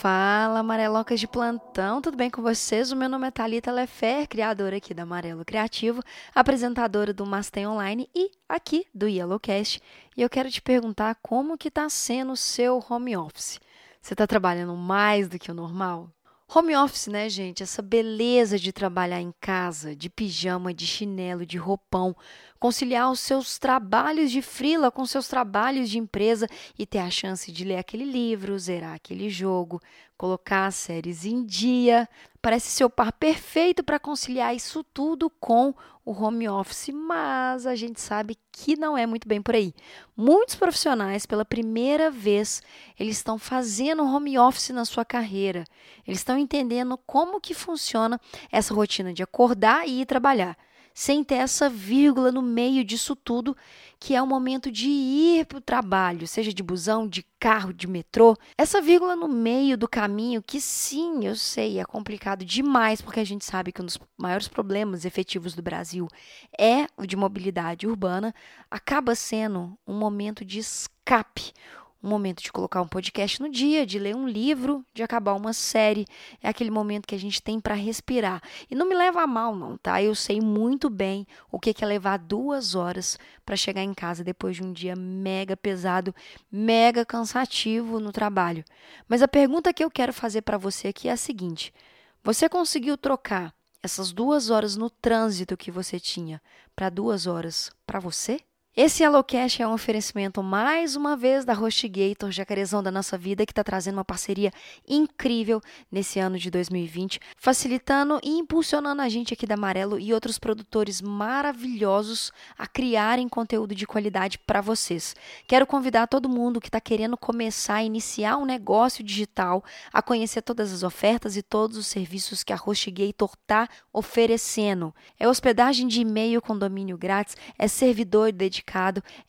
Fala, amarelocas de plantão, tudo bem com vocês? O meu nome é Thalita Lefer, criadora aqui da Amarelo Criativo, apresentadora do Mastem Online e aqui do Yellowcast. E eu quero te perguntar como que está sendo o seu home office. Você está trabalhando mais do que o normal? Home office, né, gente? Essa beleza de trabalhar em casa, de pijama, de chinelo, de roupão, conciliar os seus trabalhos de frila com seus trabalhos de empresa e ter a chance de ler aquele livro, zerar aquele jogo, colocar as séries em dia. Parece ser o par perfeito para conciliar isso tudo com o home office, mas a gente sabe que não é muito bem por aí. Muitos profissionais, pela primeira vez, eles estão fazendo home office na sua carreira. Eles estão entendendo como que funciona essa rotina de acordar e ir trabalhar sem ter essa vírgula no meio disso tudo, que é o momento de ir para o trabalho, seja de busão, de carro, de metrô. Essa vírgula no meio do caminho, que sim, eu sei, é complicado demais, porque a gente sabe que um dos maiores problemas efetivos do Brasil é o de mobilidade urbana, acaba sendo um momento de escape, um momento de colocar um podcast no dia, de ler um livro, de acabar uma série. É aquele momento que a gente tem para respirar. E não me leva a mal, não, tá? Eu sei muito bem o que é levar duas horas para chegar em casa depois de um dia mega pesado, mega cansativo no trabalho. Mas a pergunta que eu quero fazer para você aqui é a seguinte: você conseguiu trocar essas duas horas no trânsito que você tinha para duas horas para você? Esse HelloCast é um oferecimento mais uma vez da HostGator, jacarezão da nossa vida, que está trazendo uma parceria incrível nesse ano de 2020, facilitando e impulsionando a gente aqui da Amarelo e outros produtores maravilhosos a criarem conteúdo de qualidade para vocês. Quero convidar todo mundo que está querendo começar a iniciar um negócio digital a conhecer todas as ofertas e todos os serviços que a HostGator está oferecendo. É hospedagem de e-mail com domínio grátis, é servidor dedicado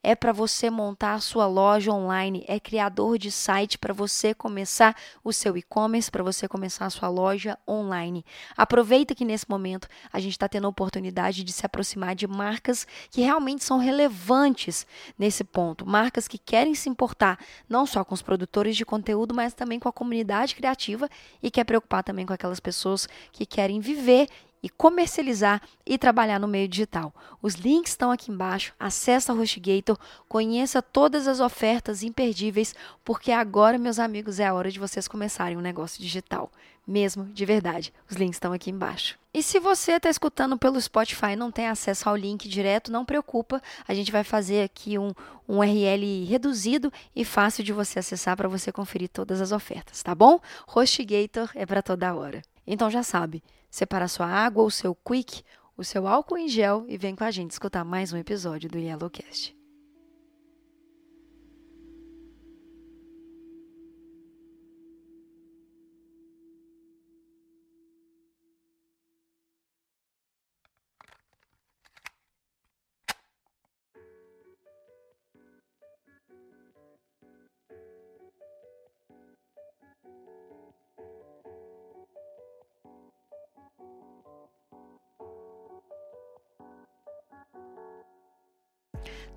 é para você montar a sua loja online, é criador de site para você começar o seu e-commerce, para você começar a sua loja online. Aproveita que nesse momento a gente está tendo a oportunidade de se aproximar de marcas que realmente são relevantes nesse ponto, marcas que querem se importar não só com os produtores de conteúdo, mas também com a comunidade criativa e quer preocupar também com aquelas pessoas que querem viver e comercializar e trabalhar no meio digital. Os links estão aqui embaixo. Acesse a HostGator, conheça todas as ofertas imperdíveis, porque agora, meus amigos, é a hora de vocês começarem um negócio digital, mesmo de verdade. Os links estão aqui embaixo. E se você está escutando pelo Spotify e não tem acesso ao link direto, não preocupa, a gente vai fazer aqui um, um URL reduzido e fácil de você acessar para você conferir todas as ofertas, tá bom? HostGator é para toda hora. Então já sabe, separa sua água, o seu quick, o seu álcool em gel e vem com a gente escutar mais um episódio do Yellowcast.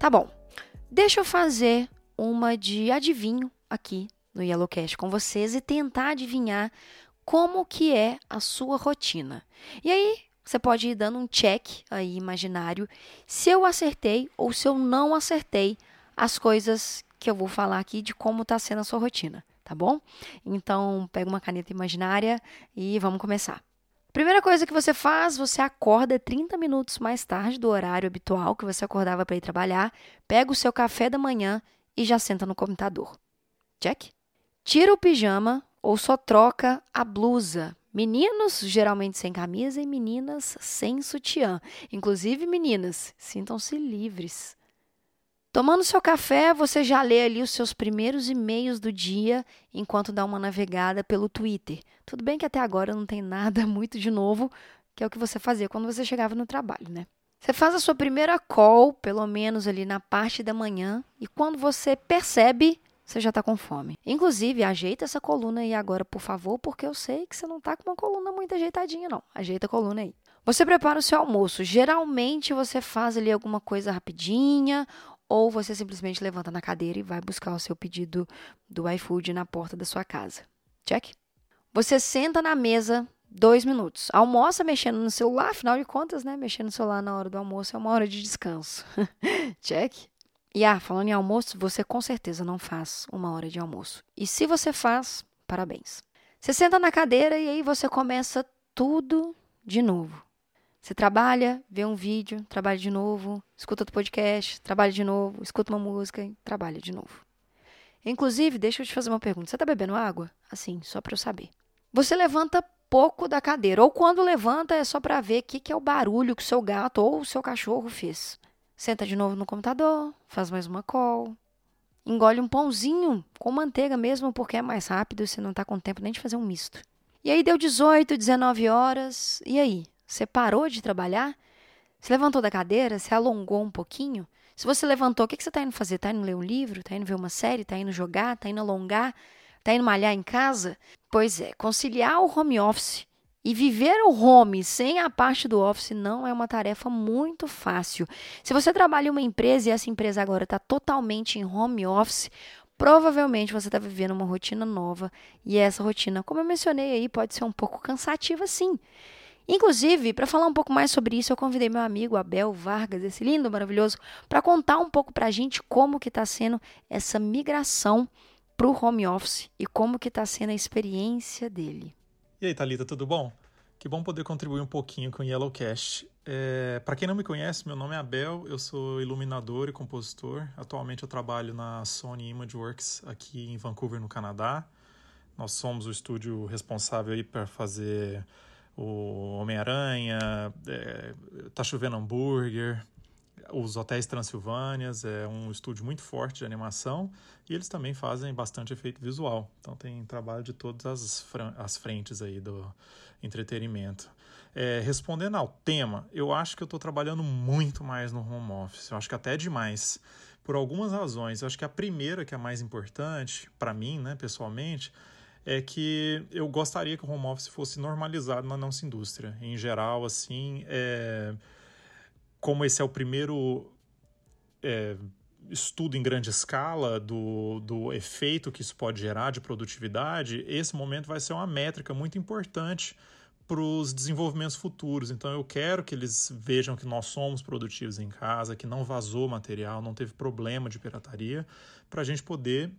Tá bom. Deixa eu fazer uma de adivinho aqui no Yellowcast com vocês e tentar adivinhar como que é a sua rotina. E aí, você pode ir dando um check aí imaginário se eu acertei ou se eu não acertei as coisas que eu vou falar aqui de como está sendo a sua rotina, tá bom? Então, pega uma caneta imaginária e vamos começar. Primeira coisa que você faz, você acorda 30 minutos mais tarde do horário habitual que você acordava para ir trabalhar, pega o seu café da manhã e já senta no computador. Check? Tira o pijama ou só troca a blusa. Meninos geralmente sem camisa e meninas sem sutiã. Inclusive, meninas, sintam-se livres. Tomando seu café, você já lê ali os seus primeiros e-mails do dia enquanto dá uma navegada pelo Twitter. Tudo bem que até agora não tem nada muito de novo, que é o que você fazia quando você chegava no trabalho, né? Você faz a sua primeira call, pelo menos ali na parte da manhã, e quando você percebe, você já está com fome. Inclusive, ajeita essa coluna aí agora, por favor, porque eu sei que você não está com uma coluna muito ajeitadinha, não. Ajeita a coluna aí. Você prepara o seu almoço. Geralmente você faz ali alguma coisa rapidinha ou você simplesmente levanta na cadeira e vai buscar o seu pedido do iFood na porta da sua casa. Check? Você senta na mesa dois minutos. Almoça mexendo no celular, afinal de contas, né? Mexendo no celular na hora do almoço é uma hora de descanso. Check. E ah, falando em almoço, você com certeza não faz uma hora de almoço. E se você faz, parabéns. Você senta na cadeira e aí você começa tudo de novo. Você trabalha, vê um vídeo, trabalha de novo, escuta outro podcast, trabalha de novo, escuta uma música e trabalha de novo. Inclusive, deixa eu te fazer uma pergunta. Você está bebendo água? Assim, só para eu saber. Você levanta pouco da cadeira, ou quando levanta é só para ver o que, que é o barulho que o seu gato ou o seu cachorro fez. Senta de novo no computador, faz mais uma call, engole um pãozinho com manteiga mesmo, porque é mais rápido e você não está com tempo nem de fazer um misto. E aí deu 18, 19 horas, e aí? Você parou de trabalhar? Você levantou da cadeira? Você alongou um pouquinho? Se você levantou, o que você está indo fazer? Está indo ler um livro? Está indo ver uma série? Está indo jogar? Está indo alongar? Está indo malhar em casa? Pois é, conciliar o home office e viver o home sem a parte do office não é uma tarefa muito fácil. Se você trabalha em uma empresa e essa empresa agora está totalmente em home office, provavelmente você está vivendo uma rotina nova e essa rotina, como eu mencionei aí, pode ser um pouco cansativa sim. Inclusive, para falar um pouco mais sobre isso, eu convidei meu amigo Abel Vargas, esse lindo, maravilhoso, para contar um pouco para a gente como que está sendo essa migração para o home office e como que está sendo a experiência dele. E aí, Thalita, tudo bom? Que bom poder contribuir um pouquinho com o Yellowcast. É, para quem não me conhece, meu nome é Abel, eu sou iluminador e compositor. Atualmente eu trabalho na Sony Imageworks aqui em Vancouver, no Canadá. Nós somos o estúdio responsável aí para fazer o Homem-Aranha, é, Tá Chovendo Hambúrguer, os Hotéis Transilvânias, é um estúdio muito forte de animação e eles também fazem bastante efeito visual. Então tem trabalho de todas as, as frentes aí do entretenimento. É, respondendo ao tema, eu acho que eu estou trabalhando muito mais no home office, eu acho que até demais, por algumas razões. Eu acho que a primeira, que é a mais importante para mim, né, pessoalmente, é que eu gostaria que o home office fosse normalizado na nossa indústria. Em geral, assim, é, como esse é o primeiro é, estudo em grande escala do, do efeito que isso pode gerar de produtividade, esse momento vai ser uma métrica muito importante para os desenvolvimentos futuros. Então, eu quero que eles vejam que nós somos produtivos em casa, que não vazou material, não teve problema de pirataria, para a gente poder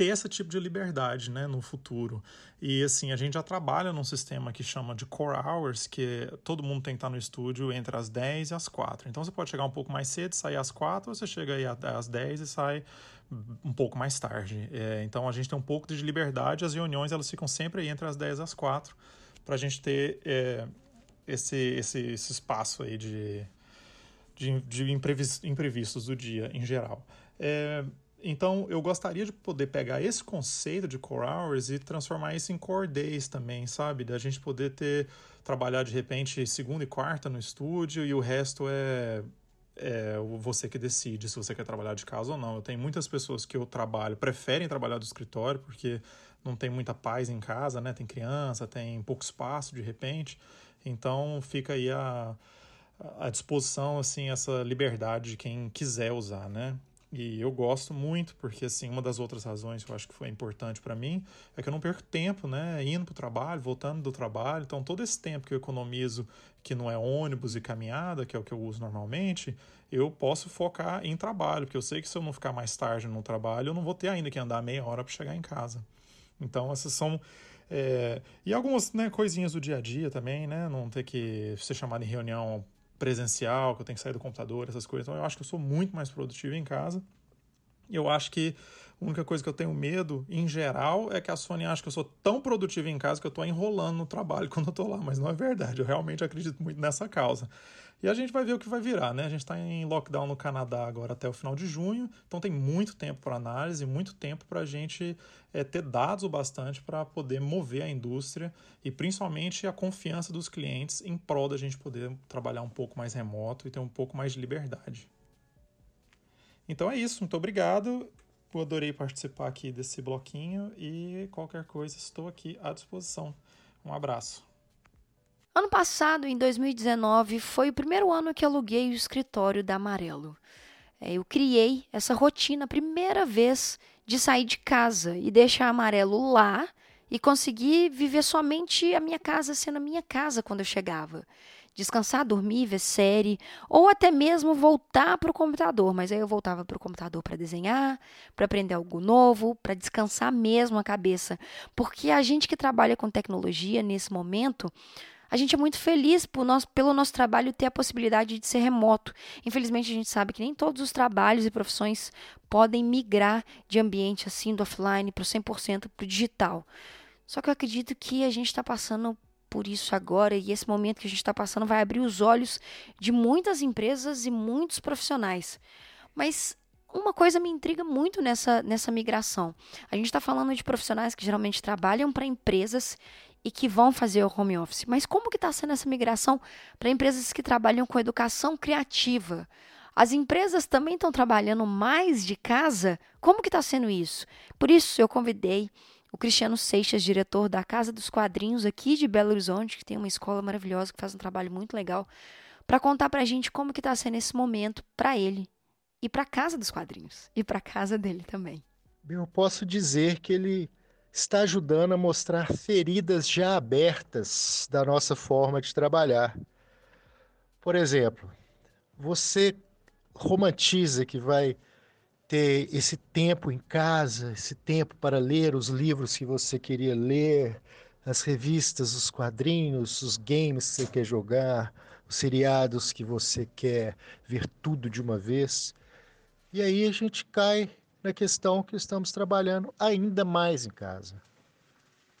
ter esse tipo de liberdade né, no futuro. E assim, a gente já trabalha num sistema que chama de core hours, que todo mundo tem que estar no estúdio entre as 10 e as 4. Então você pode chegar um pouco mais cedo, sair às 4, ou você chega aí às 10 e sai um pouco mais tarde. É, então a gente tem um pouco de liberdade, as reuniões elas ficam sempre aí entre as 10 e as 4, para a gente ter é, esse, esse, esse espaço aí de, de, de imprevistos do dia em geral. É, então, eu gostaria de poder pegar esse conceito de core hours e transformar isso em core days também, sabe? Da gente poder ter, trabalhar de repente segunda e quarta no estúdio e o resto é, é você que decide se você quer trabalhar de casa ou não. Eu tenho muitas pessoas que eu trabalho, preferem trabalhar do escritório porque não tem muita paz em casa, né? Tem criança, tem pouco espaço de repente. Então, fica aí a, a disposição, assim, essa liberdade de quem quiser usar, né? E eu gosto muito, porque assim, uma das outras razões que eu acho que foi importante para mim é que eu não perco tempo, né? Indo para o trabalho, voltando do trabalho. Então, todo esse tempo que eu economizo, que não é ônibus e caminhada, que é o que eu uso normalmente, eu posso focar em trabalho, porque eu sei que se eu não ficar mais tarde no trabalho, eu não vou ter ainda que andar meia hora para chegar em casa. Então, essas são. É... E algumas né, coisinhas do dia a dia também, né? Não ter que ser chamado em reunião presencial, que eu tenho que sair do computador, essas coisas. Então eu acho que eu sou muito mais produtivo em casa. Eu acho que a única coisa que eu tenho medo, em geral, é que a Sony acha que eu sou tão produtivo em casa que eu estou enrolando no trabalho quando eu estou lá, mas não é verdade. Eu realmente acredito muito nessa causa. E a gente vai ver o que vai virar, né? A gente está em lockdown no Canadá agora até o final de junho, então tem muito tempo para análise, muito tempo para a gente é, ter dados o bastante para poder mover a indústria e principalmente a confiança dos clientes em prol da gente poder trabalhar um pouco mais remoto e ter um pouco mais de liberdade. Então é isso, muito obrigado. Eu adorei participar aqui desse bloquinho e qualquer coisa estou aqui à disposição. Um abraço. Ano passado, em 2019, foi o primeiro ano que aluguei o escritório da Amarelo. É, eu criei essa rotina, primeira vez, de sair de casa e deixar Amarelo lá e conseguir viver somente a minha casa sendo a minha casa quando eu chegava. Descansar, dormir, ver série, ou até mesmo voltar para o computador. Mas aí eu voltava para o computador para desenhar, para aprender algo novo, para descansar mesmo a cabeça. Porque a gente que trabalha com tecnologia nesse momento, a gente é muito feliz nós, pelo nosso trabalho ter a possibilidade de ser remoto. Infelizmente, a gente sabe que nem todos os trabalhos e profissões podem migrar de ambiente assim, do offline para o 100% para o digital. Só que eu acredito que a gente está passando por isso agora e esse momento que a gente está passando vai abrir os olhos de muitas empresas e muitos profissionais. Mas uma coisa me intriga muito nessa, nessa migração. A gente está falando de profissionais que geralmente trabalham para empresas e que vão fazer o home office. Mas como que está sendo essa migração para empresas que trabalham com educação criativa? As empresas também estão trabalhando mais de casa? Como que está sendo isso? Por isso eu convidei o Cristiano Seixas, diretor da Casa dos Quadrinhos aqui de Belo Horizonte, que tem uma escola maravilhosa, que faz um trabalho muito legal, para contar para a gente como que está sendo esse momento para ele e para a Casa dos Quadrinhos e para a casa dele também. Bem, eu posso dizer que ele está ajudando a mostrar feridas já abertas da nossa forma de trabalhar. Por exemplo, você romantiza que vai ter esse tempo em casa, esse tempo para ler os livros que você queria ler, as revistas, os quadrinhos, os games que você quer jogar, os seriados que você quer ver tudo de uma vez. E aí a gente cai na questão que estamos trabalhando ainda mais em casa.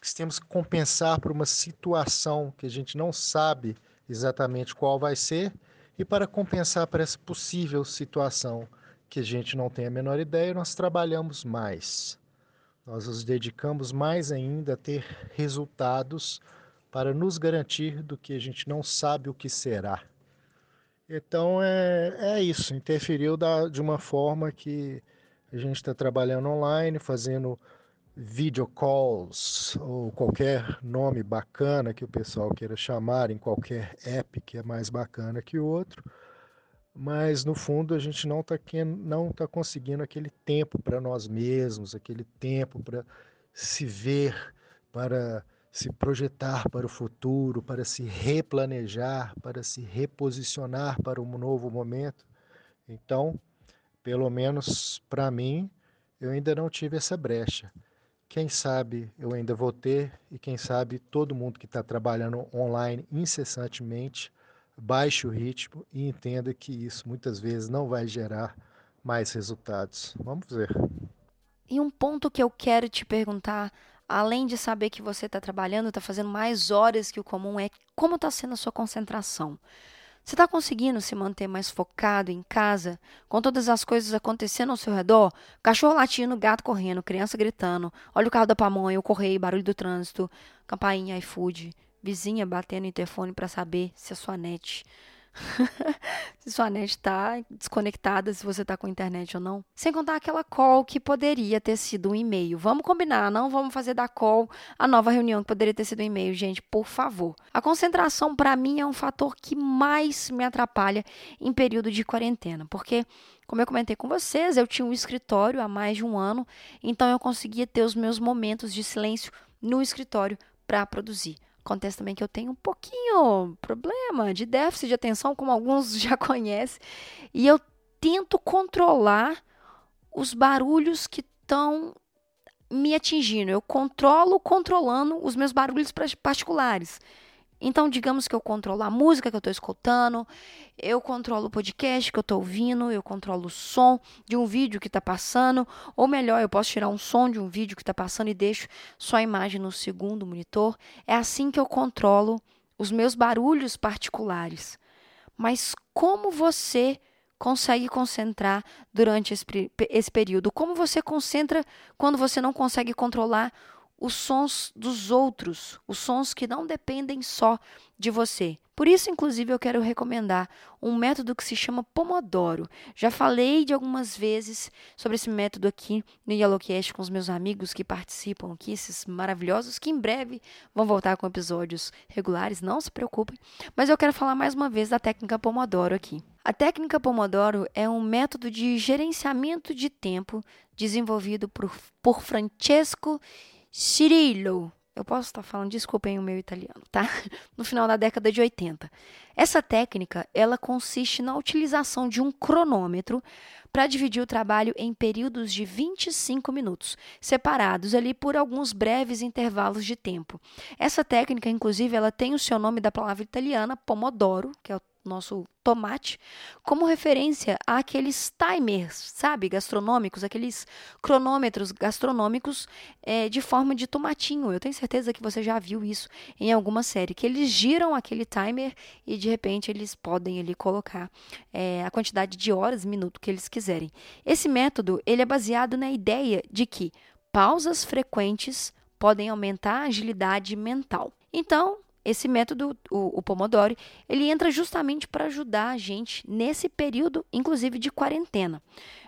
Que temos que compensar por uma situação que a gente não sabe exatamente qual vai ser e para compensar para essa possível situação que a gente não tem a menor ideia, nós trabalhamos mais. Nós nos dedicamos mais ainda a ter resultados para nos garantir do que a gente não sabe o que será. Então é, é isso, interferiu da, de uma forma que a gente está trabalhando online, fazendo video calls ou qualquer nome bacana que o pessoal queira chamar em qualquer app que é mais bacana que o outro mas no fundo a gente não está não tá conseguindo aquele tempo para nós mesmos, aquele tempo para se ver, para se projetar para o futuro, para se replanejar, para se reposicionar para um novo momento. Então, pelo menos para mim, eu ainda não tive essa brecha. Quem sabe eu ainda vou ter, e quem sabe todo mundo que está trabalhando online incessantemente baixe o ritmo e entenda que isso muitas vezes não vai gerar mais resultados. Vamos ver. E um ponto que eu quero te perguntar, além de saber que você está trabalhando, está fazendo mais horas que o comum, é como está sendo a sua concentração. Você está conseguindo se manter mais focado em casa, com todas as coisas acontecendo ao seu redor? Cachorro latindo, gato correndo, criança gritando, olha o carro da pamonha, o correio, barulho do trânsito, campainha, iFood vizinha batendo no interfone para saber se a sua net se sua net está desconectada, se você está com internet ou não. Sem contar aquela call que poderia ter sido um e-mail. Vamos combinar, não vamos fazer da call a nova reunião que poderia ter sido um e-mail, gente, por favor. A concentração para mim é um fator que mais me atrapalha em período de quarentena, porque como eu comentei com vocês, eu tinha um escritório há mais de um ano, então eu conseguia ter os meus momentos de silêncio no escritório para produzir. Acontece também que eu tenho um pouquinho problema de déficit de atenção, como alguns já conhecem, e eu tento controlar os barulhos que estão me atingindo. Eu controlo controlando os meus barulhos particulares. Então, digamos que eu controlo a música que eu estou escutando, eu controlo o podcast que eu estou ouvindo, eu controlo o som de um vídeo que está passando, ou melhor, eu posso tirar um som de um vídeo que está passando e deixo só a imagem no segundo monitor. É assim que eu controlo os meus barulhos particulares. Mas como você consegue concentrar durante esse, esse período? Como você concentra quando você não consegue controlar os sons dos outros, os sons que não dependem só de você. Por isso, inclusive, eu quero recomendar um método que se chama Pomodoro. Já falei de algumas vezes sobre esse método aqui no Yellowcast com os meus amigos que participam aqui, esses maravilhosos, que em breve vão voltar com episódios regulares, não se preocupem. Mas eu quero falar mais uma vez da técnica Pomodoro aqui. A técnica Pomodoro é um método de gerenciamento de tempo desenvolvido por, por Francesco Cirilo, eu posso estar falando, desculpem o meu italiano, tá? No final da década de 80. Essa técnica, ela consiste na utilização de um cronômetro para dividir o trabalho em períodos de 25 minutos, separados ali por alguns breves intervalos de tempo. Essa técnica, inclusive, ela tem o seu nome da palavra italiana pomodoro, que é o nosso tomate, como referência àqueles timers, sabe, gastronômicos, aqueles cronômetros gastronômicos é, de forma de tomatinho. Eu tenho certeza que você já viu isso em alguma série, que eles giram aquele timer e de repente eles podem ali colocar é, a quantidade de horas, minuto que eles quiserem. Esse método ele é baseado na ideia de que pausas frequentes podem aumentar a agilidade mental. Então, esse método, o, o Pomodoro, ele entra justamente para ajudar a gente nesse período, inclusive de quarentena.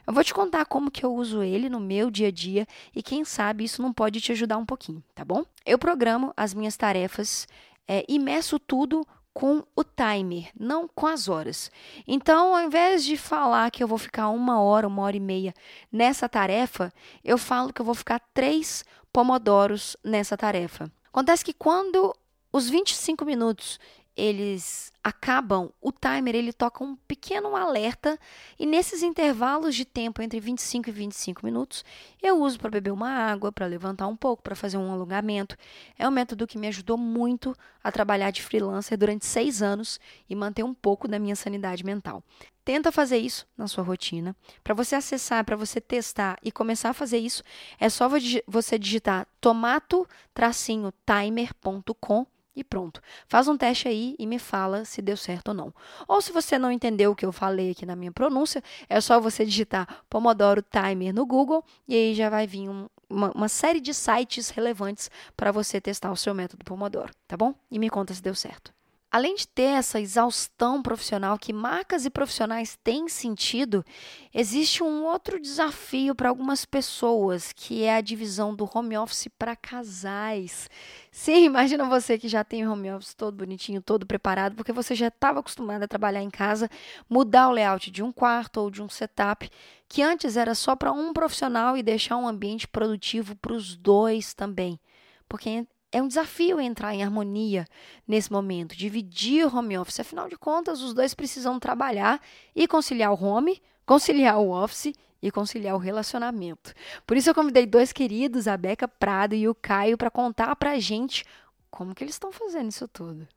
Eu vou te contar como que eu uso ele no meu dia a dia e quem sabe isso não pode te ajudar um pouquinho, tá bom? Eu programo as minhas tarefas é, e meço tudo com o timer, não com as horas. Então, ao invés de falar que eu vou ficar uma hora, uma hora e meia nessa tarefa, eu falo que eu vou ficar três pomodoros nessa tarefa. Acontece que quando os 25 minutos eles acabam, o timer ele toca um pequeno alerta e nesses intervalos de tempo entre 25 e 25 minutos, eu uso para beber uma água, para levantar um pouco, para fazer um alongamento. É um método que me ajudou muito a trabalhar de freelancer durante seis anos e manter um pouco da minha sanidade mental. Tenta fazer isso na sua rotina. Para você acessar, para você testar e começar a fazer isso, é só você digitar tomato-timer.com e pronto. Faz um teste aí e me fala se deu certo ou não. Ou se você não entendeu o que eu falei aqui na minha pronúncia, é só você digitar Pomodoro Timer no Google e aí já vai vir um, uma, uma série de sites relevantes para você testar o seu método Pomodoro, tá bom? E me conta se deu certo. Além de ter essa exaustão profissional que marcas e profissionais têm sentido, existe um outro desafio para algumas pessoas, que é a divisão do home office para casais. Sim, imagina você que já tem o home office todo bonitinho, todo preparado, porque você já estava acostumado a trabalhar em casa, mudar o layout de um quarto ou de um setup, que antes era só para um profissional e deixar um ambiente produtivo para os dois também. Porque é um desafio entrar em harmonia nesse momento, dividir o home office. Afinal de contas, os dois precisam trabalhar e conciliar o home, conciliar o office e conciliar o relacionamento. Por isso eu convidei dois queridos, a Beca Prado e o Caio, para contar pra gente como que eles estão fazendo isso tudo.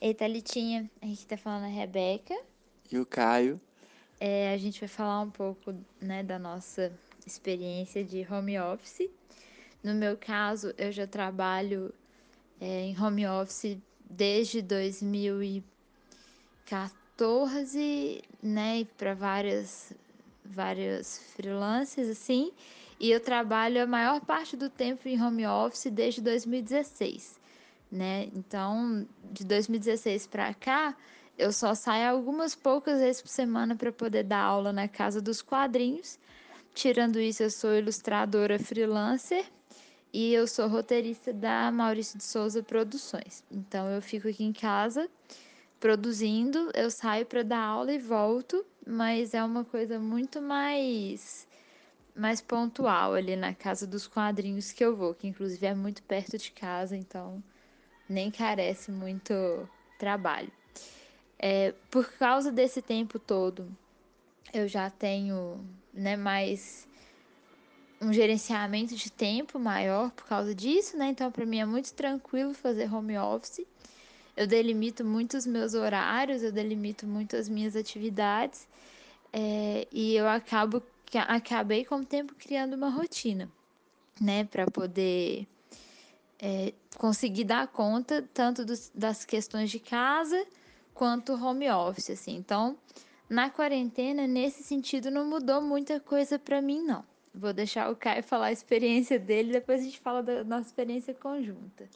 Ei, Thalitinha, a gente tá falando a Rebeca. E o Caio. É, a gente vai falar um pouco né, da nossa experiência de home office. No meu caso, eu já trabalho é, em home office desde 2014, né, para várias várias freelances assim, e eu trabalho a maior parte do tempo em home office desde 2016, né? Então, de 2016 para cá, eu só saio algumas poucas vezes por semana para poder dar aula na Casa dos Quadrinhos. Tirando isso, eu sou ilustradora freelancer e eu sou roteirista da Maurício de Souza Produções. Então eu fico aqui em casa produzindo, eu saio para dar aula e volto, mas é uma coisa muito mais mais pontual ali na casa dos quadrinhos que eu vou, que inclusive é muito perto de casa, então nem carece muito trabalho. É, por causa desse tempo todo, eu já tenho né, mais um gerenciamento de tempo maior por causa disso, né? Então, para mim é muito tranquilo fazer home office. Eu delimito muito os meus horários, eu delimito muito as minhas atividades é, e eu acabo acabei com o tempo criando uma rotina, né, para poder é, conseguir dar conta tanto dos, das questões de casa quanto home office, assim. Então, na quarentena, nesse sentido, não mudou muita coisa para mim, não. Vou deixar o Caio falar a experiência dele, depois a gente fala da nossa experiência conjunta.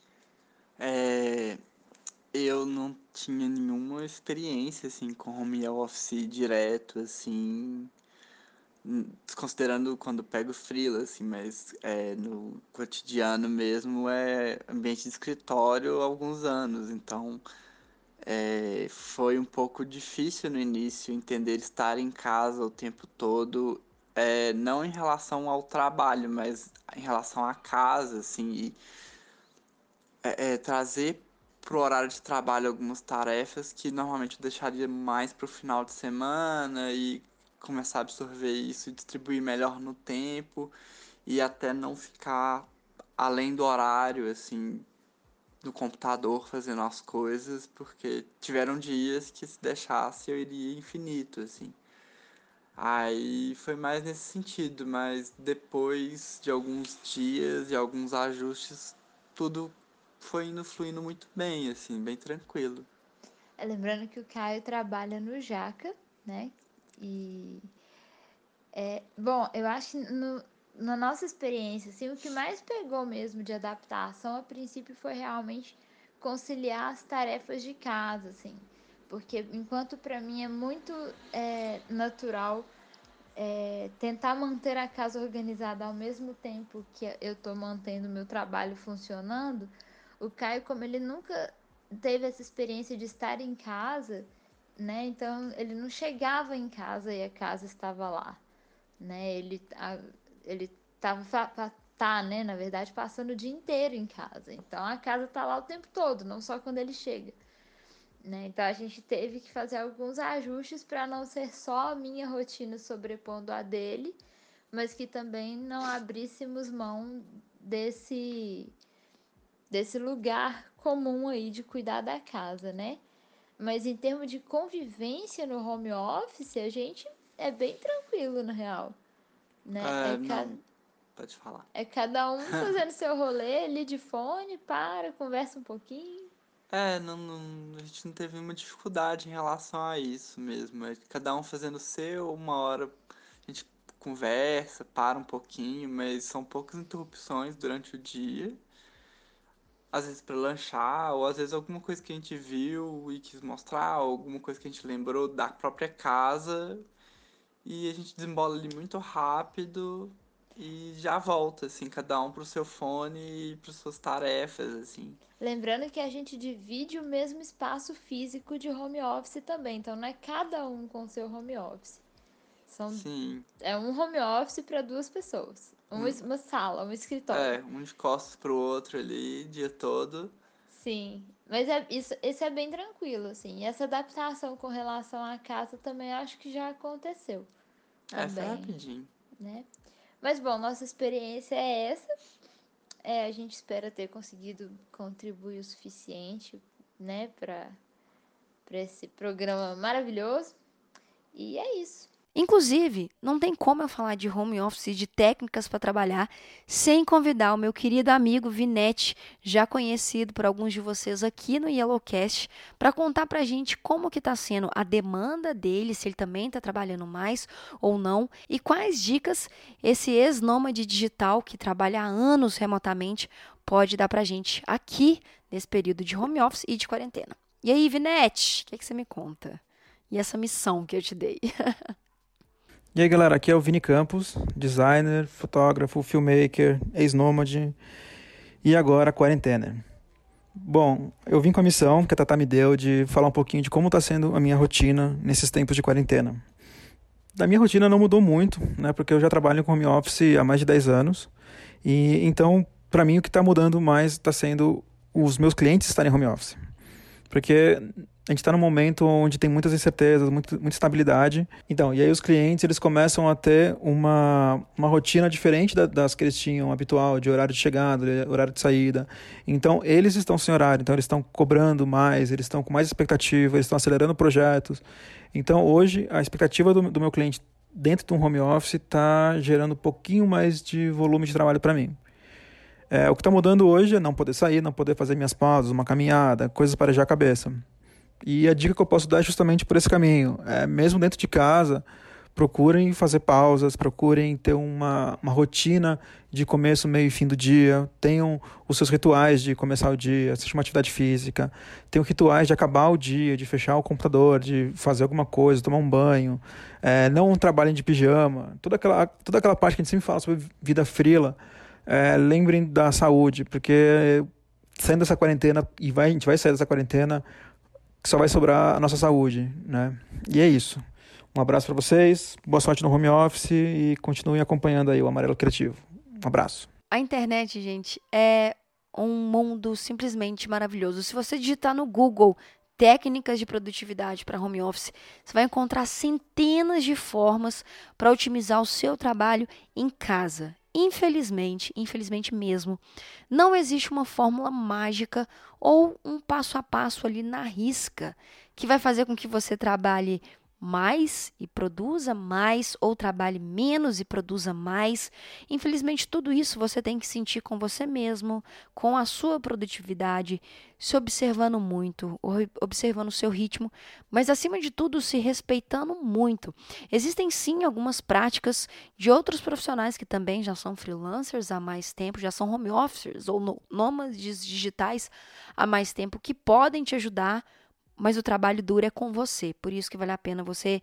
É, eu não tinha nenhuma experiência assim com home office direto assim, considerando quando pego freela assim, mas é, no cotidiano mesmo é ambiente de escritório há alguns anos, então é, foi um pouco difícil no início entender estar em casa o tempo todo é, não em relação ao trabalho, mas em relação à casa, assim, e é, é, trazer pro horário de trabalho algumas tarefas que normalmente eu deixaria mais pro final de semana e começar a absorver isso e distribuir melhor no tempo e até não ficar além do horário, assim, no computador fazendo as coisas, porque tiveram dias que se deixasse eu iria infinito, assim. Aí foi mais nesse sentido, mas depois de alguns dias e alguns ajustes, tudo foi indo fluindo muito bem, assim, bem tranquilo. É, lembrando que o Caio trabalha no Jaca, né? E é, bom, eu acho que no, na nossa experiência, assim, o que mais pegou mesmo de adaptação a princípio foi realmente conciliar as tarefas de casa, assim. Porque enquanto para mim é muito é, natural é, tentar manter a casa organizada ao mesmo tempo que eu estou mantendo o meu trabalho funcionando, o Caio, como ele nunca teve essa experiência de estar em casa, né? Então ele não chegava em casa e a casa estava lá, né? Ele a, ele estava tá, né, na verdade, passando o dia inteiro em casa. Então a casa tá lá o tempo todo, não só quando ele chega. Né? Então a gente teve que fazer alguns ajustes para não ser só a minha rotina sobrepondo a dele, mas que também não abríssemos mão desse desse lugar comum aí de cuidar da casa, né? Mas em termos de convivência no home office, a gente é bem tranquilo, na real. Né? É, é cada... Pode falar. É cada um fazendo seu rolê ali de fone, para, conversa um pouquinho. É, não, não, a gente não teve uma dificuldade em relação a isso mesmo. É cada um fazendo o seu, uma hora a gente conversa, para um pouquinho, mas são poucas interrupções durante o dia. Às vezes para lanchar, ou às vezes alguma coisa que a gente viu e quis mostrar, alguma coisa que a gente lembrou da própria casa. E a gente desembola ali muito rápido e já volta, assim, cada um pro seu fone e para suas tarefas, assim. Lembrando que a gente divide o mesmo espaço físico de home office também, então não é cada um com seu home office. São, Sim. É um home office para duas pessoas. Um, hum. Uma sala, um escritório. É, um de costas pro outro ali, dia todo. Sim, mas é, isso, esse é bem tranquilo, assim. E essa adaptação com relação à casa também acho que já aconteceu. É, foi rapidinho. Né? Mas bom, nossa experiência é essa. É, a gente espera ter conseguido contribuir o suficiente, né, para esse programa maravilhoso. E é isso. Inclusive, não tem como eu falar de home office, de técnicas para trabalhar, sem convidar o meu querido amigo Vinete, já conhecido por alguns de vocês aqui no Yellowcast, para contar para a gente como que está sendo a demanda dele, se ele também está trabalhando mais ou não, e quais dicas esse ex-nômade digital que trabalha há anos remotamente pode dar para a gente aqui nesse período de home office e de quarentena. E aí, Vinete, o que, que você me conta? E essa missão que eu te dei? E aí galera, aqui é o Vini Campos, designer, fotógrafo, filmmaker, ex-nômade e agora quarentena. Bom, eu vim com a missão que a Tata me deu de falar um pouquinho de como está sendo a minha rotina nesses tempos de quarentena. Da minha rotina não mudou muito, né, porque eu já trabalho com home office há mais de 10 anos, e então para mim o que está mudando mais está sendo os meus clientes estarem home office. Porque a gente está num momento onde tem muitas incertezas, muito, muita instabilidade. Então, e aí os clientes eles começam a ter uma, uma rotina diferente da, das que eles tinham habitual, de horário de chegada, horário de saída. Então, eles estão sem horário, então eles estão cobrando mais, eles estão com mais expectativa, eles estão acelerando projetos. Então, hoje, a expectativa do, do meu cliente dentro de um home office está gerando um pouquinho mais de volume de trabalho para mim. É, o que está mudando hoje é não poder sair, não poder fazer minhas pausas, uma caminhada, coisas para já a cabeça. E a dica que eu posso dar é justamente por esse caminho. É, mesmo dentro de casa, procurem fazer pausas, procurem ter uma, uma rotina de começo, meio e fim do dia, tenham os seus rituais de começar o dia, assistir uma atividade física, tenham rituais de acabar o dia, de fechar o computador, de fazer alguma coisa, tomar um banho, é, não trabalhem de pijama, toda aquela, toda aquela parte que a gente sempre fala sobre vida frila, é, lembrem da saúde, porque saindo dessa quarentena, e vai, a gente vai sair dessa quarentena só vai sobrar a nossa saúde, né? E é isso. Um abraço para vocês, boa sorte no home office e continuem acompanhando aí o Amarelo Criativo. Um abraço. A internet, gente, é um mundo simplesmente maravilhoso. Se você digitar no Google técnicas de produtividade para home office, você vai encontrar centenas de formas para otimizar o seu trabalho em casa. Infelizmente, infelizmente mesmo, não existe uma fórmula mágica ou um passo a passo ali na risca que vai fazer com que você trabalhe mais e produza mais, ou trabalhe menos e produza mais. Infelizmente, tudo isso você tem que sentir com você mesmo, com a sua produtividade, se observando muito, observando o seu ritmo, mas acima de tudo, se respeitando muito. Existem sim algumas práticas de outros profissionais que também já são freelancers há mais tempo, já são home officers ou nômades digitais há mais tempo, que podem te ajudar mas o trabalho duro é com você. Por isso que vale a pena você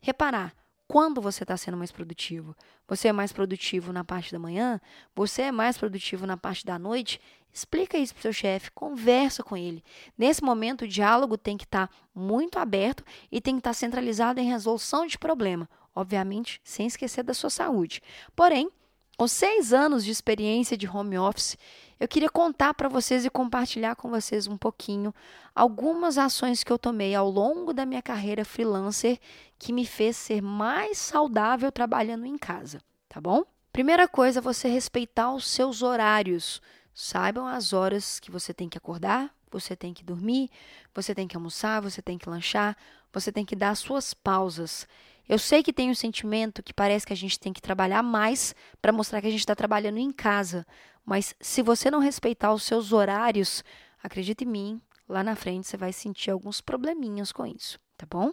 reparar quando você está sendo mais produtivo. Você é mais produtivo na parte da manhã? Você é mais produtivo na parte da noite? Explica isso para o seu chefe, conversa com ele. Nesse momento, o diálogo tem que estar tá muito aberto e tem que estar tá centralizado em resolução de problema. Obviamente, sem esquecer da sua saúde. Porém, com seis anos de experiência de home office, eu queria contar para vocês e compartilhar com vocês um pouquinho algumas ações que eu tomei ao longo da minha carreira freelancer que me fez ser mais saudável trabalhando em casa, tá bom? Primeira coisa, você respeitar os seus horários. Saibam as horas que você tem que acordar, você tem que dormir, você tem que almoçar, você tem que lanchar, você tem que dar suas pausas. Eu sei que tem um sentimento que parece que a gente tem que trabalhar mais para mostrar que a gente está trabalhando em casa, mas se você não respeitar os seus horários, acredite em mim, lá na frente você vai sentir alguns probleminhas com isso, tá bom?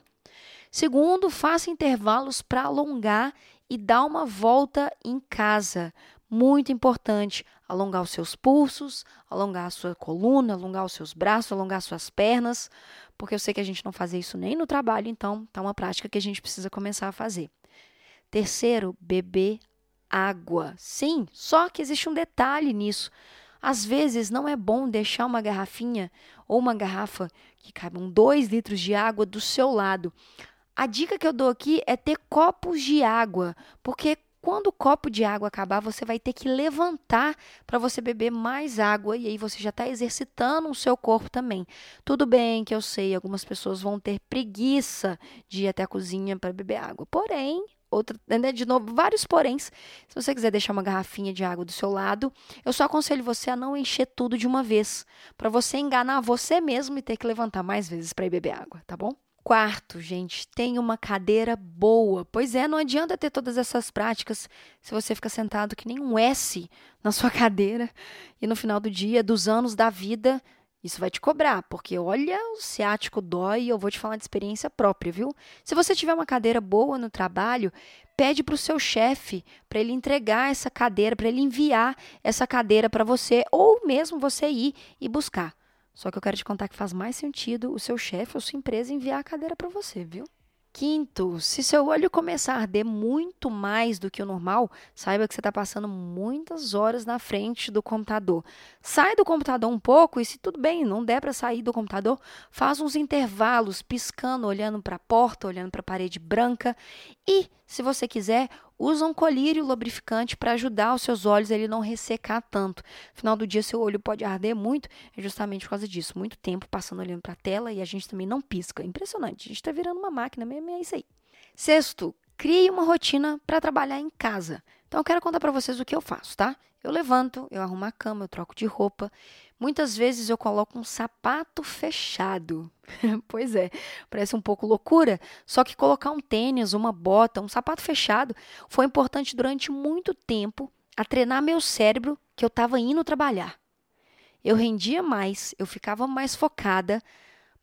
Segundo, faça intervalos para alongar e dar uma volta em casa. Muito importante, alongar os seus pulsos, alongar a sua coluna, alongar os seus braços, alongar suas pernas, porque eu sei que a gente não faz isso nem no trabalho, então tá uma prática que a gente precisa começar a fazer. Terceiro, beber água. Sim, só que existe um detalhe nisso. Às vezes não é bom deixar uma garrafinha ou uma garrafa que caibam dois litros de água do seu lado. A dica que eu dou aqui é ter copos de água, porque quando o copo de água acabar, você vai ter que levantar para você beber mais água e aí você já está exercitando o seu corpo também. Tudo bem que eu sei, algumas pessoas vão ter preguiça de ir até a cozinha para beber água, porém outra, né, de novo, vários poréns. Se você quiser deixar uma garrafinha de água do seu lado, eu só aconselho você a não encher tudo de uma vez, para você enganar você mesmo e ter que levantar mais vezes para ir beber água, tá bom? Quarto, gente, tem uma cadeira boa. Pois é, não adianta ter todas essas práticas se você fica sentado que nem um S na sua cadeira e no final do dia, dos anos da vida, isso vai te cobrar, porque olha, o ciático dói eu vou te falar de experiência própria, viu? Se você tiver uma cadeira boa no trabalho, pede para o seu chefe para ele entregar essa cadeira, para ele enviar essa cadeira para você, ou mesmo você ir e buscar. Só que eu quero te contar que faz mais sentido o seu chefe ou sua empresa enviar a cadeira para você, viu? Quinto, se seu olho começar a arder muito mais do que o normal, saiba que você está passando muitas horas na frente do computador. Sai do computador um pouco e, se tudo bem, não der para sair do computador, faz uns intervalos, piscando, olhando para a porta, olhando para a parede branca. E, se você quiser, usa um colírio lubrificante para ajudar os seus olhos a ele não ressecar tanto. No final do dia, seu olho pode arder muito, é justamente por causa disso. Muito tempo passando olhando para a tela e a gente também não pisca. Impressionante, a gente está virando uma máquina mesmo, é isso aí. Sexto, crie uma rotina para trabalhar em casa. Então, eu quero contar para vocês o que eu faço, tá? Eu levanto, eu arrumo a cama, eu troco de roupa. Muitas vezes eu coloco um sapato fechado. pois é, parece um pouco loucura, só que colocar um tênis, uma bota, um sapato fechado foi importante durante muito tempo a treinar meu cérebro que eu estava indo trabalhar. Eu rendia mais, eu ficava mais focada,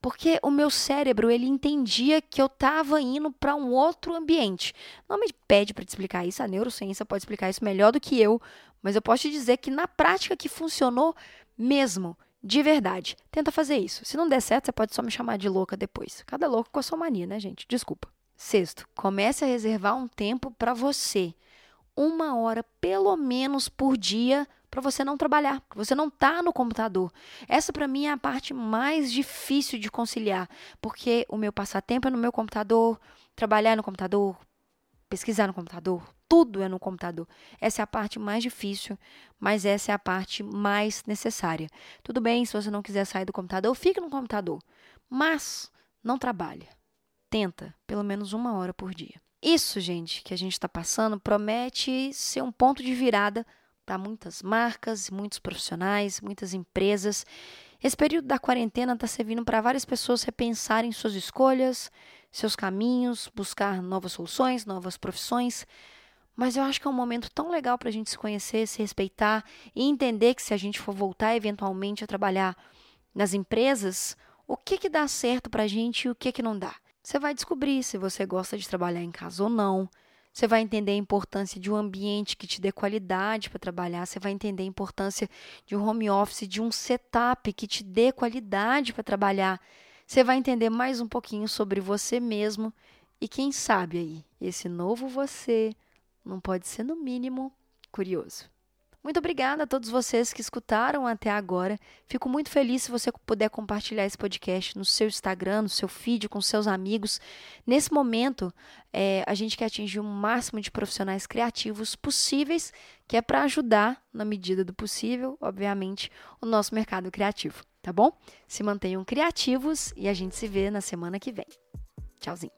porque o meu cérebro ele entendia que eu estava indo para um outro ambiente. Não me pede para te explicar isso, a neurociência pode explicar isso melhor do que eu, mas eu posso te dizer que na prática que funcionou mesmo, de verdade. Tenta fazer isso. Se não der certo, você pode só me chamar de louca depois. Cada louco com a sua mania, né, gente? Desculpa. Sexto, comece a reservar um tempo para você. Uma hora, pelo menos, por dia para você não trabalhar, você não está no computador. Essa para mim é a parte mais difícil de conciliar, porque o meu passatempo é no meu computador, trabalhar no computador, pesquisar no computador. Tudo é no computador. Essa é a parte mais difícil, mas essa é a parte mais necessária. Tudo bem, se você não quiser sair do computador, fique no computador. Mas não trabalhe. Tenta, pelo menos uma hora por dia. Isso, gente, que a gente está passando, promete ser um ponto de virada muitas marcas, muitos profissionais, muitas empresas. Esse período da quarentena está servindo para várias pessoas repensarem suas escolhas, seus caminhos, buscar novas soluções, novas profissões. Mas eu acho que é um momento tão legal para a gente se conhecer, se respeitar e entender que se a gente for voltar eventualmente a trabalhar nas empresas, o que, que dá certo para a gente e o que, que não dá. Você vai descobrir se você gosta de trabalhar em casa ou não. Você vai entender a importância de um ambiente que te dê qualidade para trabalhar. Você vai entender a importância de um home office, de um setup que te dê qualidade para trabalhar. Você vai entender mais um pouquinho sobre você mesmo. E quem sabe aí, esse novo você não pode ser, no mínimo, curioso. Muito obrigada a todos vocês que escutaram até agora. Fico muito feliz se você puder compartilhar esse podcast no seu Instagram, no seu feed, com seus amigos. Nesse momento, é, a gente quer atingir o máximo de profissionais criativos possíveis, que é para ajudar, na medida do possível, obviamente, o nosso mercado criativo. Tá bom? Se mantenham criativos e a gente se vê na semana que vem. Tchauzinho.